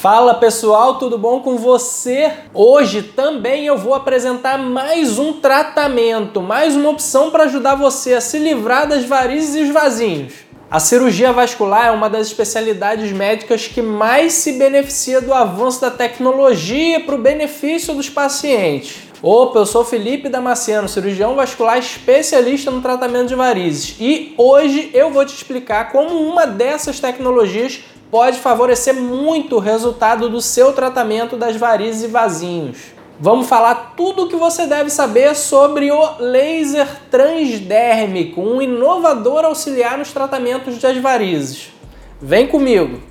Fala pessoal, tudo bom com você? Hoje também eu vou apresentar mais um tratamento, mais uma opção para ajudar você a se livrar das varizes e os vasinhos. A cirurgia vascular é uma das especialidades médicas que mais se beneficia do avanço da tecnologia para o benefício dos pacientes. Opa, eu sou Felipe Damasceno, cirurgião vascular especialista no tratamento de varizes e hoje eu vou te explicar como uma dessas tecnologias pode favorecer muito o resultado do seu tratamento das varizes e vasinhos. Vamos falar tudo o que você deve saber sobre o laser transdérmico, um inovador auxiliar nos tratamentos das varizes. Vem comigo!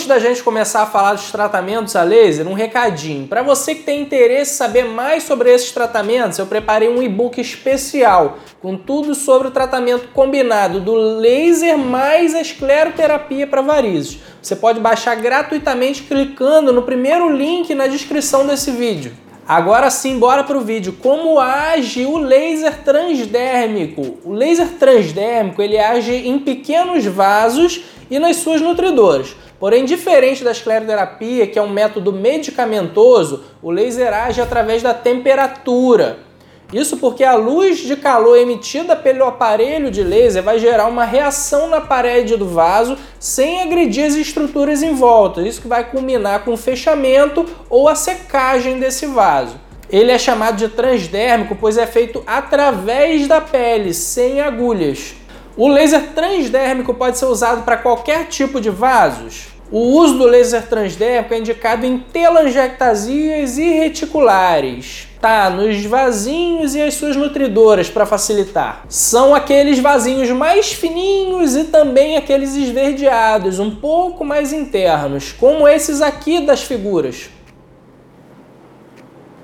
Antes da gente começar a falar dos tratamentos a laser, um recadinho. Para você que tem interesse em saber mais sobre esses tratamentos, eu preparei um e-book especial com tudo sobre o tratamento combinado do laser mais a escleroterapia para varizes. Você pode baixar gratuitamente clicando no primeiro link na descrição desse vídeo. Agora sim, bora para o vídeo. Como age o laser transdérmico? O laser transdérmico ele age em pequenos vasos e nas suas nutridoras. Porém, diferente da escleroterapia, que é um método medicamentoso, o laser age através da temperatura. Isso porque a luz de calor emitida pelo aparelho de laser vai gerar uma reação na parede do vaso sem agredir as estruturas em volta. Isso que vai culminar com o fechamento ou a secagem desse vaso. Ele é chamado de transdérmico, pois é feito através da pele, sem agulhas. O laser transdérmico pode ser usado para qualquer tipo de vasos. O uso do laser transdérmico é indicado em telangiectasias e reticulares. Tá, nos vasinhos e as suas nutridoras para facilitar. São aqueles vasinhos mais fininhos e também aqueles esverdeados, um pouco mais internos, como esses aqui das figuras.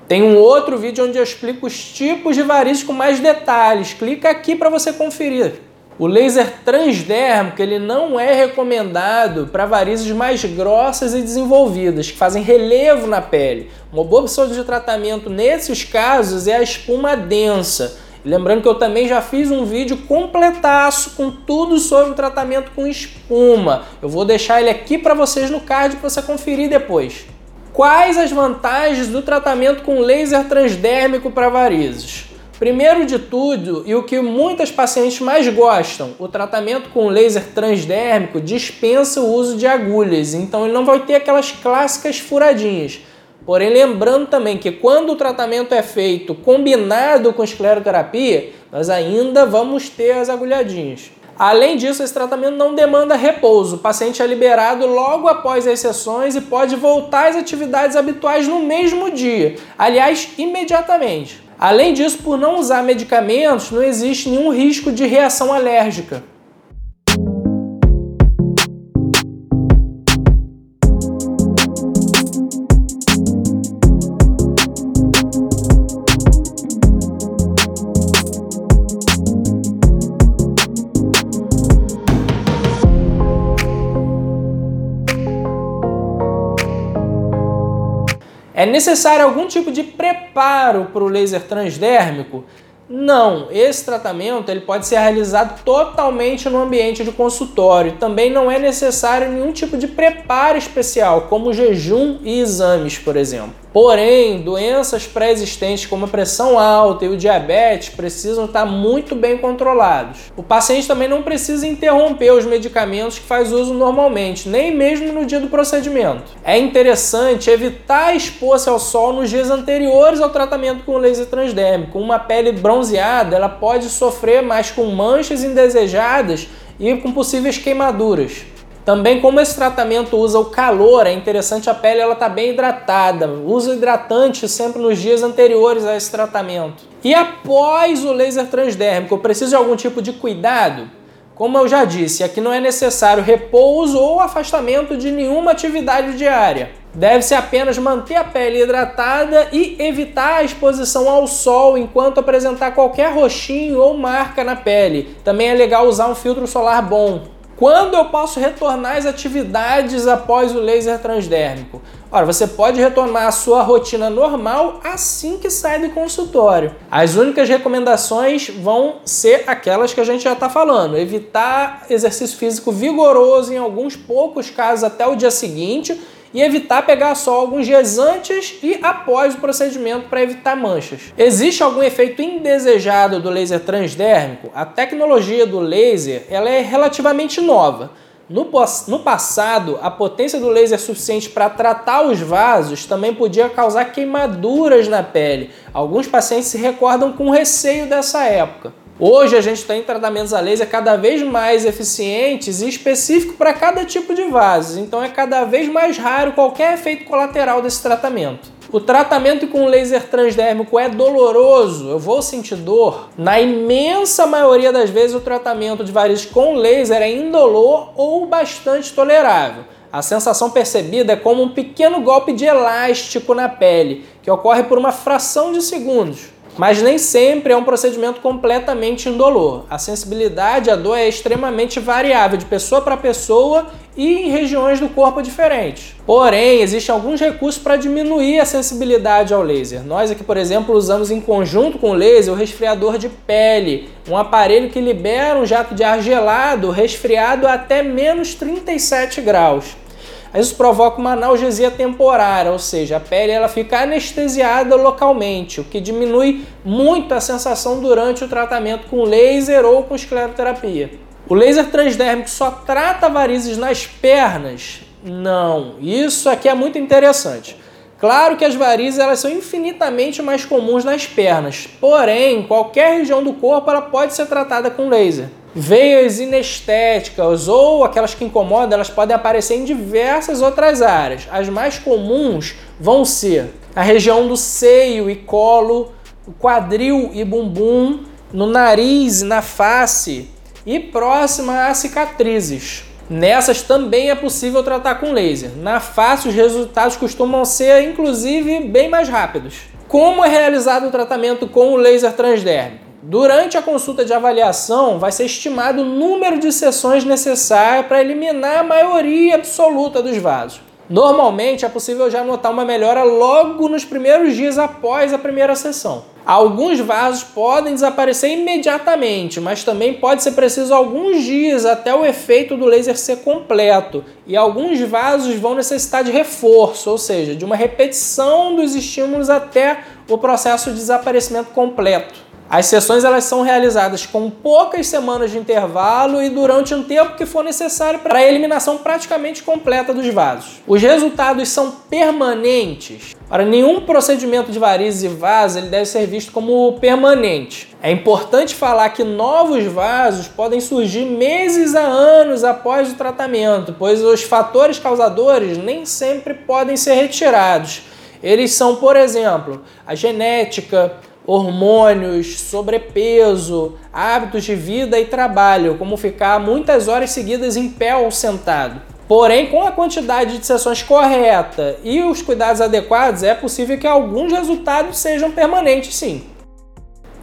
Tem um outro vídeo onde eu explico os tipos de varizes com mais detalhes. Clica aqui para você conferir. O laser transdérmico ele não é recomendado para varizes mais grossas e desenvolvidas, que fazem relevo na pele. Uma boa opção de tratamento nesses casos é a espuma densa. Lembrando que eu também já fiz um vídeo completaço com tudo sobre o tratamento com espuma. Eu vou deixar ele aqui para vocês no card para você conferir depois. Quais as vantagens do tratamento com laser transdérmico para varizes? Primeiro de tudo, e o que muitas pacientes mais gostam, o tratamento com laser transdérmico dispensa o uso de agulhas, então ele não vai ter aquelas clássicas furadinhas. Porém, lembrando também que quando o tratamento é feito combinado com escleroterapia, nós ainda vamos ter as agulhadinhas. Além disso, esse tratamento não demanda repouso. O paciente é liberado logo após as sessões e pode voltar às atividades habituais no mesmo dia, aliás, imediatamente. Além disso, por não usar medicamentos, não existe nenhum risco de reação alérgica. É necessário algum tipo de preparo para o laser transdérmico? Não, esse tratamento ele pode ser realizado totalmente no ambiente de consultório. Também não é necessário nenhum tipo de preparo especial, como jejum e exames, por exemplo. Porém, doenças pré-existentes como a pressão alta e o diabetes precisam estar muito bem controlados. O paciente também não precisa interromper os medicamentos que faz uso normalmente, nem mesmo no dia do procedimento. É interessante evitar expor-se ao sol nos dias anteriores ao tratamento com laser transdérmico. Uma pele bronzeada ela pode sofrer mais com manchas indesejadas e com possíveis queimaduras. Também como esse tratamento usa o calor, é interessante a pele ela tá bem hidratada. Usa hidratante sempre nos dias anteriores a esse tratamento. E após o laser transdérmico, eu preciso de algum tipo de cuidado? Como eu já disse, aqui não é necessário repouso ou afastamento de nenhuma atividade diária. Deve-se apenas manter a pele hidratada e evitar a exposição ao sol enquanto apresentar qualquer roxinho ou marca na pele. Também é legal usar um filtro solar bom. Quando eu posso retornar às atividades após o laser transdérmico? Ora, você pode retornar à sua rotina normal assim que sai do consultório. As únicas recomendações vão ser aquelas que a gente já está falando: evitar exercício físico vigoroso em alguns poucos casos até o dia seguinte e evitar pegar sol alguns dias antes e após o procedimento para evitar manchas. Existe algum efeito indesejado do laser transdérmico? A tecnologia do laser ela é relativamente nova. No, no passado, a potência do laser suficiente para tratar os vasos também podia causar queimaduras na pele. Alguns pacientes se recordam com receio dessa época. Hoje a gente tem tratamentos a laser cada vez mais eficientes e específico para cada tipo de vaso, então é cada vez mais raro qualquer efeito colateral desse tratamento. O tratamento com laser transdérmico é doloroso, eu vou sentir dor. Na imensa maioria das vezes, o tratamento de varizes com laser é indolor ou bastante tolerável. A sensação percebida é como um pequeno golpe de elástico na pele, que ocorre por uma fração de segundos mas nem sempre é um procedimento completamente indolor. A sensibilidade à dor é extremamente variável de pessoa para pessoa e em regiões do corpo diferentes. Porém, existem alguns recursos para diminuir a sensibilidade ao laser. Nós aqui, por exemplo, usamos em conjunto com o laser o resfriador de pele, um aparelho que libera um jato de ar gelado resfriado até menos 37 graus. Isso provoca uma analgesia temporária, ou seja, a pele ela fica anestesiada localmente, o que diminui muito a sensação durante o tratamento com laser ou com escleroterapia. O laser transdérmico só trata varizes nas pernas? Não, isso aqui é muito interessante. Claro que as varizes elas são infinitamente mais comuns nas pernas, porém, qualquer região do corpo ela pode ser tratada com laser. Veias inestéticas ou aquelas que incomodam, elas podem aparecer em diversas outras áreas. As mais comuns vão ser a região do seio e colo, quadril e bumbum, no nariz e na face e próxima a cicatrizes. Nessas também é possível tratar com laser. Na face, os resultados costumam ser, inclusive, bem mais rápidos. Como é realizado o tratamento com o laser transdérmico? Durante a consulta de avaliação, vai ser estimado o número de sessões necessárias para eliminar a maioria absoluta dos vasos. Normalmente é possível já notar uma melhora logo nos primeiros dias após a primeira sessão. Alguns vasos podem desaparecer imediatamente, mas também pode ser preciso alguns dias até o efeito do laser ser completo. E alguns vasos vão necessitar de reforço, ou seja, de uma repetição dos estímulos até o processo de desaparecimento completo. As sessões elas são realizadas com poucas semanas de intervalo e durante um tempo que for necessário para a eliminação praticamente completa dos vasos. Os resultados são permanentes. Para nenhum procedimento de varizes e vasos ele deve ser visto como permanente. É importante falar que novos vasos podem surgir meses a anos após o tratamento, pois os fatores causadores nem sempre podem ser retirados. Eles são, por exemplo, a genética, hormônios, sobrepeso, hábitos de vida e trabalho, como ficar muitas horas seguidas em pé ou sentado. Porém, com a quantidade de sessões correta e os cuidados adequados, é possível que alguns resultados sejam permanentes, sim.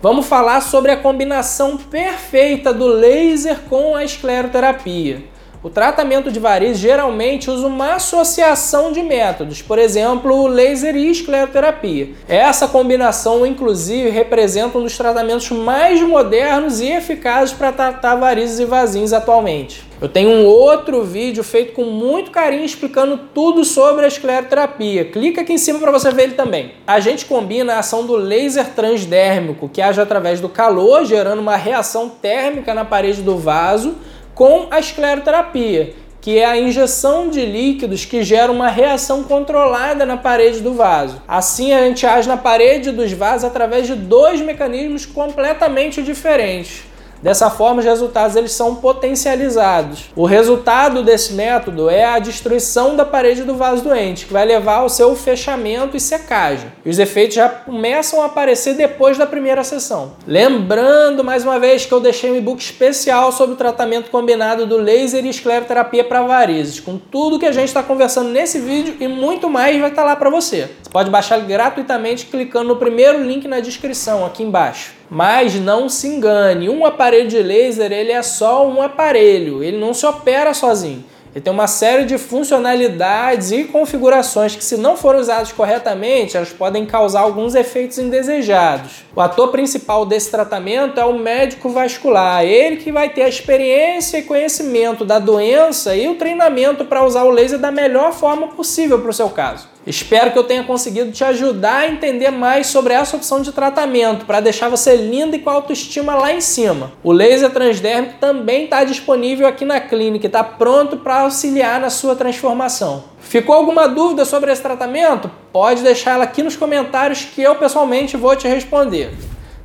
Vamos falar sobre a combinação perfeita do laser com a escleroterapia. O tratamento de varizes geralmente usa uma associação de métodos, por exemplo, laser e escleroterapia. Essa combinação, inclusive, representa um dos tratamentos mais modernos e eficazes para tratar varizes e vasinhos atualmente. Eu tenho um outro vídeo feito com muito carinho explicando tudo sobre a escleroterapia. Clica aqui em cima para você ver ele também. A gente combina a ação do laser transdérmico, que age através do calor, gerando uma reação térmica na parede do vaso, com a escleroterapia, que é a injeção de líquidos que gera uma reação controlada na parede do vaso. Assim, a gente age na parede dos vasos através de dois mecanismos completamente diferentes. Dessa forma, os resultados eles são potencializados. O resultado desse método é a destruição da parede do vaso doente, que vai levar ao seu fechamento e secagem. E os efeitos já começam a aparecer depois da primeira sessão. Lembrando mais uma vez que eu deixei um e-book especial sobre o tratamento combinado do laser e escleroterapia para varizes, com tudo que a gente está conversando nesse vídeo e muito mais vai estar tá lá para você. Você pode baixar gratuitamente clicando no primeiro link na descrição aqui embaixo. Mas não se engane, um aparelho de laser ele é só um aparelho, ele não se opera sozinho. Ele tem uma série de funcionalidades e configurações que, se não forem usadas corretamente, elas podem causar alguns efeitos indesejados. O ator principal desse tratamento é o médico vascular, ele que vai ter a experiência e conhecimento da doença e o treinamento para usar o laser da melhor forma possível para o seu caso. Espero que eu tenha conseguido te ajudar a entender mais sobre essa opção de tratamento para deixar você linda e com autoestima lá em cima. O laser transdérmico também está disponível aqui na clínica e está pronto para auxiliar na sua transformação. Ficou alguma dúvida sobre esse tratamento? Pode deixar ela aqui nos comentários que eu pessoalmente vou te responder.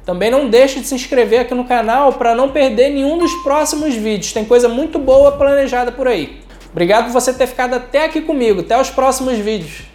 Também não deixe de se inscrever aqui no canal para não perder nenhum dos próximos vídeos. Tem coisa muito boa planejada por aí. Obrigado por você ter ficado até aqui comigo. Até os próximos vídeos.